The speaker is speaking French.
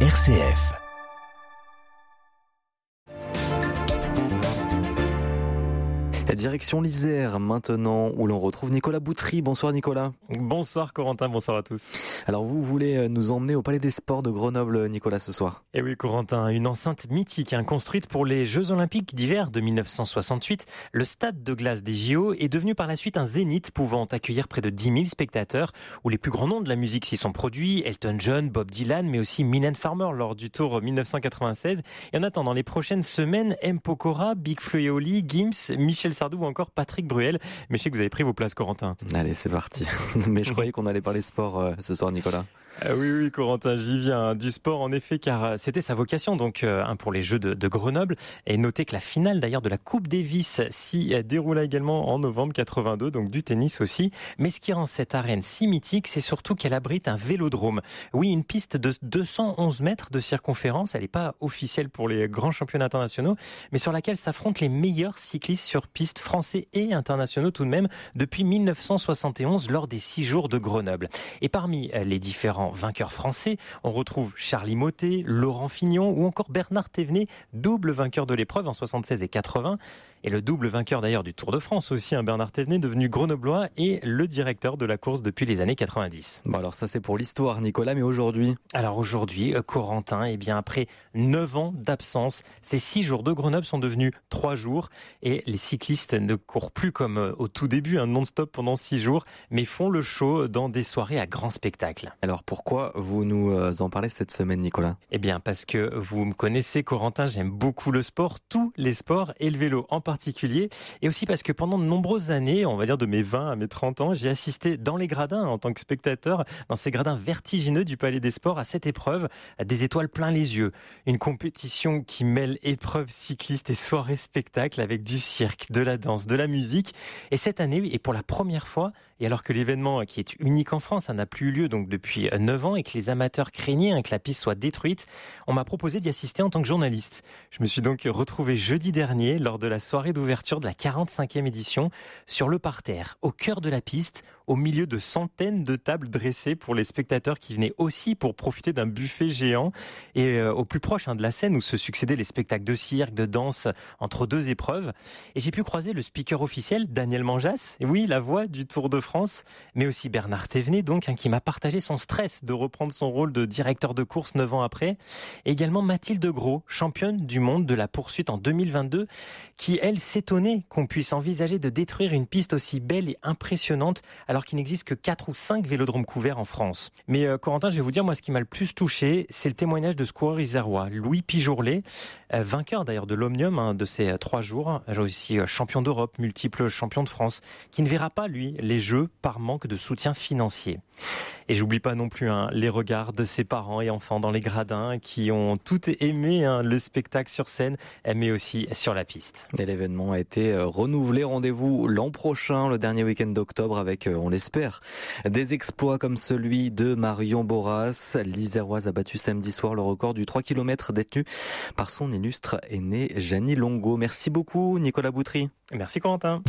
RCF. Direction l'Isère maintenant où l'on retrouve Nicolas Boutry. Bonsoir Nicolas. Bonsoir Corentin, bonsoir à tous. Alors vous voulez euh, nous emmener au Palais des Sports de Grenoble Nicolas ce soir? Eh oui Corentin, une enceinte mythique hein, construite pour les Jeux Olympiques d'hiver de 1968. Le stade de glace des JO est devenu par la suite un zénith pouvant accueillir près de 10 000 spectateurs où les plus grands noms de la musique s'y sont produits, Elton John, Bob Dylan mais aussi Mylène Farmer lors du Tour 1996. Et en attendant les prochaines semaines, M. Pokora, Big Oli, Gims, Michel Sardou ou encore Patrick Bruel. Mais je sais que vous avez pris vos places, Corentin. Allez, c'est parti. Mais je croyais qu'on allait parler sport euh, ce soir, Nicolas. Ah oui, oui, Corentin, j'y viens. Du sport, en effet, car euh, c'était sa vocation, donc, euh, pour les Jeux de, Grenoble. Et notez que la finale, d'ailleurs, de la Coupe Davis s'y déroula également en novembre 82, donc du tennis aussi. Mais ce qui rend cette arène si mythique, c'est surtout qu'elle abrite un vélodrome. Oui, une piste de 211 mètres de circonférence. Elle n'est pas officielle pour les grands championnats internationaux, mais sur laquelle s'affrontent les meilleurs cyclistes sur piste français et internationaux tout de même depuis 1971 lors des six jours de Grenoble. Et parmi les différents vainqueurs français. On retrouve Charlie Motet, Laurent Fignon ou encore Bernard Thévenet, double vainqueur de l'épreuve en 76 et 80 et le double vainqueur d'ailleurs du Tour de France aussi, un Bernard Thévenet devenu grenoblois et le directeur de la course depuis les années 90. Bon alors ça c'est pour l'histoire Nicolas, mais aujourd'hui? Alors aujourd'hui, euh, Corentin, et eh bien après 9 ans d'absence, ces 6 jours de Grenoble sont devenus 3 jours et les cyclistes ne courent plus comme euh, au tout début, un non-stop pendant 6 jours, mais font le show dans des soirées à grand spectacle. Alors pourquoi vous nous euh, en parlez cette semaine Nicolas? Eh bien parce que vous me connaissez Corentin, j'aime beaucoup le sport, tous les sports et le vélo en particulier. Et aussi parce que pendant de nombreuses années, on va dire de mes 20 à mes 30 ans, j'ai assisté dans les gradins en tant que spectateur, dans ces gradins vertigineux du Palais des Sports, à cette épreuve, à des étoiles plein les yeux. Une compétition qui mêle épreuves cyclistes et soirées spectacles avec du cirque, de la danse, de la musique. Et cette année, et pour la première fois, et alors que l'événement qui est unique en France, n'a plus eu lieu donc depuis 9 ans et que les amateurs craignaient hein, que la piste soit détruite, on m'a proposé d'y assister en tant que journaliste. Je me suis donc retrouvé jeudi dernier lors de la soirée soirée d'ouverture de la 45e édition sur le parterre, au cœur de la piste, au milieu de centaines de tables dressées pour les spectateurs qui venaient aussi pour profiter d'un buffet géant et euh, au plus proche hein, de la scène où se succédaient les spectacles de cirque, de danse entre deux épreuves. Et j'ai pu croiser le speaker officiel, Daniel Manjas, oui, la voix du Tour de France, mais aussi Bernard Thévenet, donc, hein, qui m'a partagé son stress de reprendre son rôle de directeur de course neuf ans après. Et également Mathilde Gros, championne du monde de la poursuite en 2022, qui, elle s'étonnait qu'on puisse envisager de détruire une piste aussi belle et impressionnante qu'il n'existe que 4 ou 5 vélodromes couverts en France. Mais euh, Corentin, je vais vous dire, moi, ce qui m'a le plus touché, c'est le témoignage de ce coureur isérois, Louis Pijourlet, euh, vainqueur d'ailleurs de l'Omnium hein, de ces euh, trois jours, aussi champion d'Europe, multiple champion de France, qui ne verra pas, lui, les Jeux par manque de soutien financier. Et j'oublie pas non plus hein, les regards de ses parents et enfants dans les gradins qui ont tout aimé hein, le spectacle sur scène, mais aussi sur la piste. Et l'événement a été renouvelé. Rendez-vous l'an prochain, le dernier week-end d'octobre, avec, on l'espère, des exploits comme celui de Marion Boras. L'Iséroise a battu samedi soir le record du 3 km détenu par son illustre aîné Janie Longo. Merci beaucoup, Nicolas Boutry. Merci, Corentin.